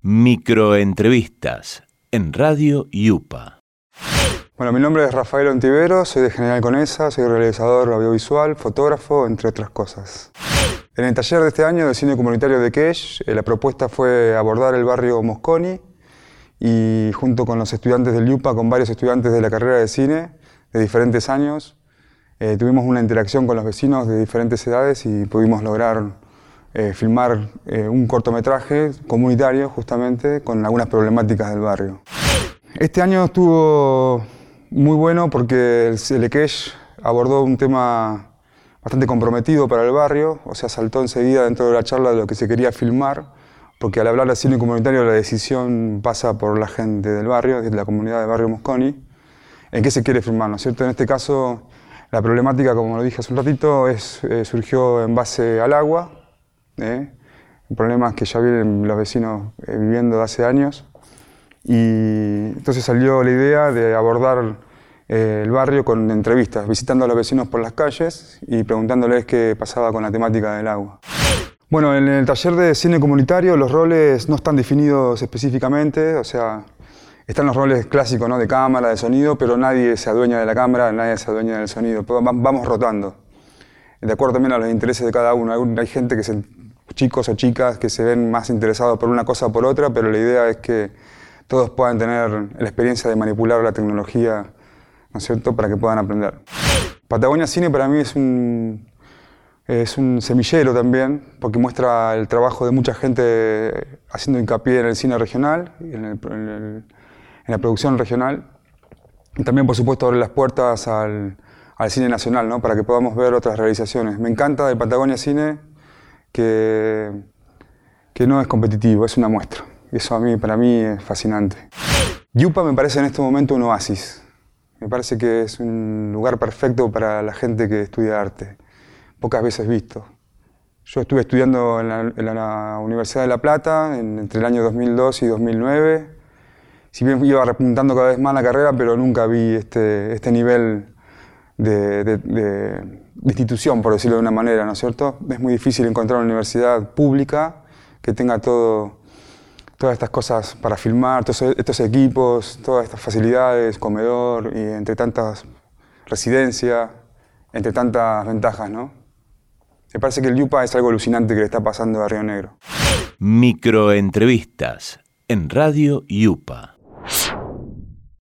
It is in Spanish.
Microentrevistas en Radio Yupa. Bueno, mi nombre es Rafael Ontivero, soy de General Conesa, soy realizador audiovisual, fotógrafo, entre otras cosas. En el taller de este año de cine comunitario de Kesh, eh, la propuesta fue abordar el barrio Mosconi y junto con los estudiantes del Yupa, con varios estudiantes de la carrera de cine de diferentes años, eh, tuvimos una interacción con los vecinos de diferentes edades y pudimos lograr eh, filmar eh, un cortometraje comunitario justamente con algunas problemáticas del barrio. Este año estuvo muy bueno porque el Ekesh abordó un tema bastante comprometido para el barrio, o sea, saltó enseguida dentro de la charla de lo que se quería filmar, porque al hablar de cine comunitario la decisión pasa por la gente del barrio, de la comunidad del barrio Mosconi, en qué se quiere filmar, ¿no es cierto? En este caso, la problemática, como lo dije hace un ratito, es, eh, surgió en base al agua, ¿eh? problemas que ya vienen los vecinos eh, viviendo hace años. Y entonces salió la idea de abordar eh, el barrio con entrevistas, visitando a los vecinos por las calles y preguntándoles qué pasaba con la temática del agua. Bueno, en el taller de cine comunitario los roles no están definidos específicamente, o sea, están los roles clásicos ¿no? de cámara, de sonido, pero nadie se adueña de la cámara, nadie se adueña del sonido, vamos rotando, de acuerdo también a los intereses de cada uno. Hay gente que se chicos o chicas que se ven más interesados por una cosa o por otra, pero la idea es que todos puedan tener la experiencia de manipular la tecnología, ¿no es cierto?, para que puedan aprender. Patagonia Cine para mí es un, es un semillero también, porque muestra el trabajo de mucha gente haciendo hincapié en el cine regional, en, en, la producción regional, y también, por supuesto, abre las puertas al, al cine nacional, ¿no? para que podamos ver otras realizaciones. Me encanta de Patagonia Cine que, no es competitivo, es una muestra. Eso a mí, para mí es fascinante. Yupa me parece en este momento un oasis. Me parece que es un lugar perfecto para la gente que estudia arte. Pocas veces visto. Yo estuve estudiando en la, Universidad de La Plata entre el año 2002 y 2009. Si bien iba repuntando cada vez más la carrera, pero nunca vi este, este nivel de institución, por decirlo de una manera, ¿no es cierto? Es muy difícil encontrar una universidad pública que tenga todo, todas estas cosas para filmar, todos estos equipos, todas estas facilidades, comedor y entre tantas residencias, entre tantas ventajas, ¿no? Me parece que el Yupa es algo alucinante que le está pasando a Río Negro. Microentrevistas en Radio Yupa.